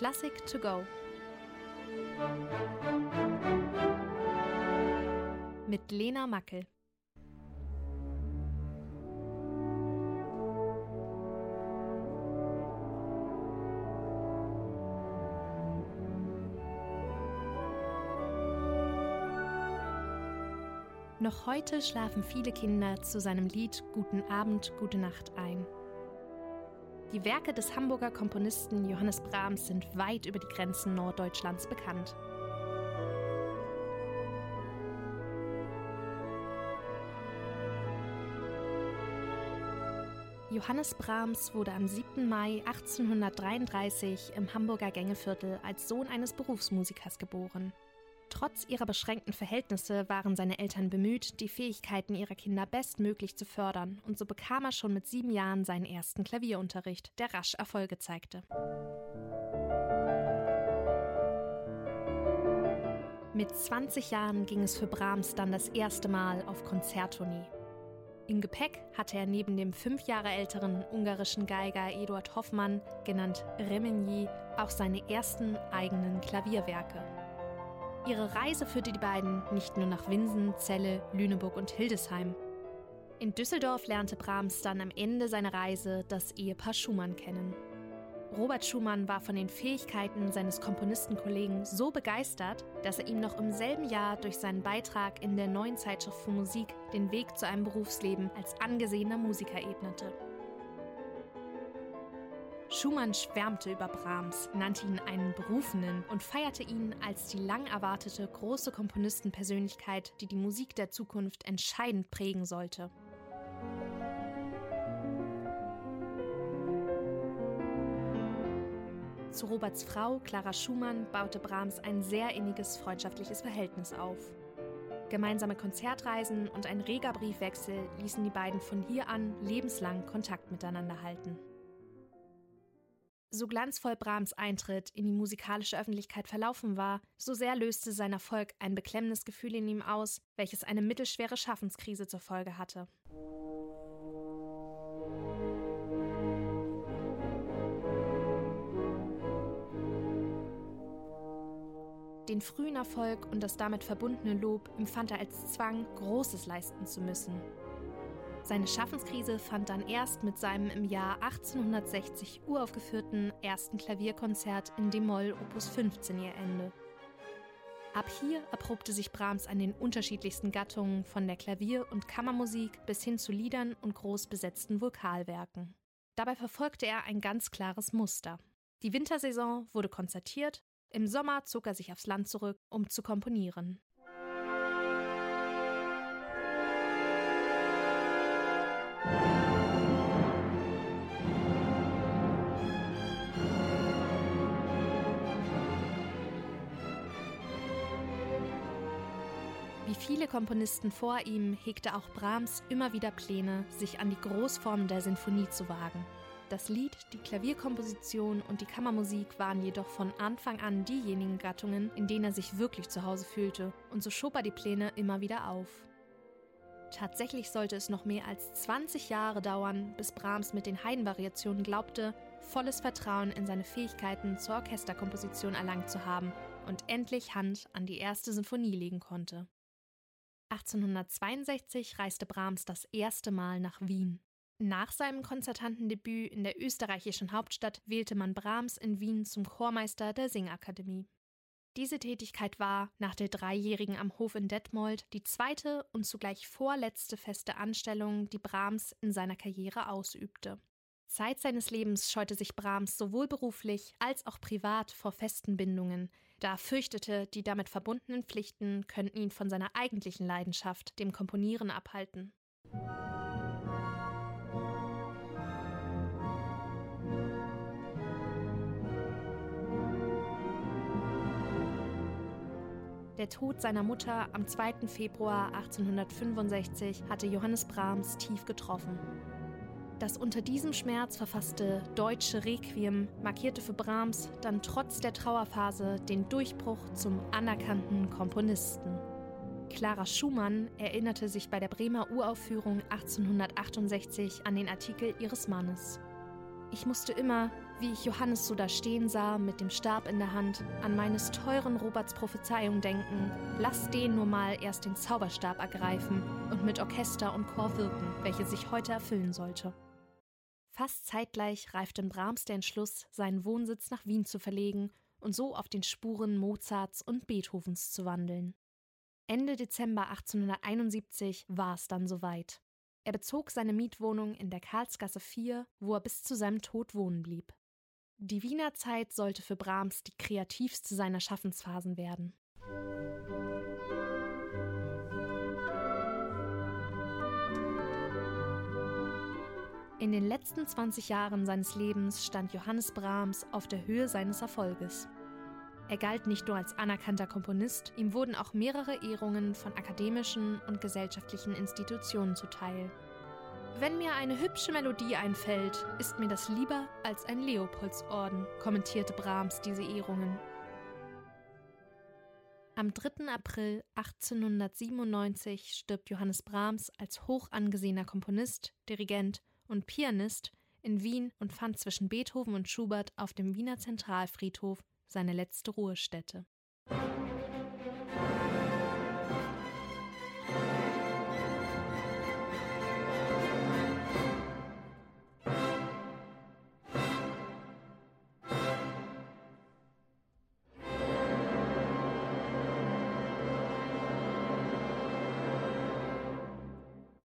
Classic to go. Mit Lena Mackel. Noch heute schlafen viele Kinder zu seinem Lied Guten Abend, gute Nacht ein. Die Werke des Hamburger Komponisten Johannes Brahms sind weit über die Grenzen Norddeutschlands bekannt. Johannes Brahms wurde am 7. Mai 1833 im Hamburger Gängeviertel als Sohn eines Berufsmusikers geboren. Trotz ihrer beschränkten Verhältnisse waren seine Eltern bemüht, die Fähigkeiten ihrer Kinder bestmöglich zu fördern, und so bekam er schon mit sieben Jahren seinen ersten Klavierunterricht, der rasch Erfolge zeigte. Mit 20 Jahren ging es für Brahms dann das erste Mal auf Konzerttournee. Im Gepäck hatte er neben dem fünf Jahre älteren ungarischen Geiger Eduard Hoffmann, genannt Remigny, auch seine ersten eigenen Klavierwerke. Ihre Reise führte die beiden nicht nur nach Winsen, Celle, Lüneburg und Hildesheim. In Düsseldorf lernte Brahms dann am Ende seiner Reise das Ehepaar Schumann kennen. Robert Schumann war von den Fähigkeiten seines Komponistenkollegen so begeistert, dass er ihm noch im selben Jahr durch seinen Beitrag in der neuen Zeitschrift für Musik den Weg zu einem Berufsleben als angesehener Musiker ebnete. Schumann schwärmte über Brahms, nannte ihn einen Berufenen und feierte ihn als die lang erwartete große Komponistenpersönlichkeit, die die Musik der Zukunft entscheidend prägen sollte. Zu Roberts Frau, Clara Schumann, baute Brahms ein sehr inniges freundschaftliches Verhältnis auf. Gemeinsame Konzertreisen und ein reger Briefwechsel ließen die beiden von hier an lebenslang Kontakt miteinander halten. So glanzvoll Brahms Eintritt in die musikalische Öffentlichkeit verlaufen war, so sehr löste sein Erfolg ein beklemmendes Gefühl in ihm aus, welches eine mittelschwere Schaffenskrise zur Folge hatte. Den frühen Erfolg und das damit verbundene Lob empfand er als Zwang, Großes leisten zu müssen. Seine Schaffenskrise fand dann erst mit seinem im Jahr 1860 uraufgeführten ersten Klavierkonzert in D-Moll Opus 15 ihr Ende. Ab hier erprobte sich Brahms an den unterschiedlichsten Gattungen von der Klavier- und Kammermusik bis hin zu Liedern und groß besetzten Vokalwerken. Dabei verfolgte er ein ganz klares Muster. Die Wintersaison wurde konzertiert, im Sommer zog er sich aufs Land zurück, um zu komponieren. Wie viele Komponisten vor ihm hegte auch Brahms immer wieder Pläne, sich an die Großform der Sinfonie zu wagen. Das Lied, die Klavierkomposition und die Kammermusik waren jedoch von Anfang an diejenigen Gattungen, in denen er sich wirklich zu Hause fühlte, und so schob er die Pläne immer wieder auf. Tatsächlich sollte es noch mehr als 20 Jahre dauern, bis Brahms mit den Haydn-Variationen glaubte, volles Vertrauen in seine Fähigkeiten zur Orchesterkomposition erlangt zu haben und endlich Hand an die erste Sinfonie legen konnte. 1862 reiste Brahms das erste Mal nach Wien. Nach seinem Konzertantendebüt in der österreichischen Hauptstadt wählte man Brahms in Wien zum Chormeister der Singakademie. Diese Tätigkeit war nach der dreijährigen am Hof in Detmold die zweite und zugleich vorletzte feste Anstellung, die Brahms in seiner Karriere ausübte. Zeit seines Lebens scheute sich Brahms sowohl beruflich als auch privat vor festen Bindungen, da er fürchtete, die damit verbundenen Pflichten könnten ihn von seiner eigentlichen Leidenschaft, dem Komponieren, abhalten. Der Tod seiner Mutter am 2. Februar 1865 hatte Johannes Brahms tief getroffen. Das unter diesem Schmerz verfasste deutsche Requiem markierte für Brahms dann trotz der Trauerphase den Durchbruch zum anerkannten Komponisten. Clara Schumann erinnerte sich bei der Bremer Uraufführung 1868 an den Artikel ihres Mannes. Ich musste immer, wie ich Johannes so da stehen sah, mit dem Stab in der Hand, an meines teuren Roberts Prophezeiung denken. Lass den nur mal erst den Zauberstab ergreifen und mit Orchester und Chor wirken, welche sich heute erfüllen sollte. Fast zeitgleich reifte Brahms der Entschluss, seinen Wohnsitz nach Wien zu verlegen und so auf den Spuren Mozarts und Beethovens zu wandeln. Ende Dezember 1871 war es dann soweit. Er bezog seine Mietwohnung in der Karlsgasse 4, wo er bis zu seinem Tod wohnen blieb. Die Wiener Zeit sollte für Brahms die kreativste seiner Schaffensphasen werden. In den letzten 20 Jahren seines Lebens stand Johannes Brahms auf der Höhe seines Erfolges. Er galt nicht nur als anerkannter Komponist, ihm wurden auch mehrere Ehrungen von akademischen und gesellschaftlichen Institutionen zuteil. Wenn mir eine hübsche Melodie einfällt, ist mir das lieber als ein Leopoldsorden, kommentierte Brahms diese Ehrungen. Am 3. April 1897 stirbt Johannes Brahms als hoch angesehener Komponist, Dirigent und Pianist in Wien und fand zwischen Beethoven und Schubert auf dem Wiener Zentralfriedhof seine letzte Ruhestätte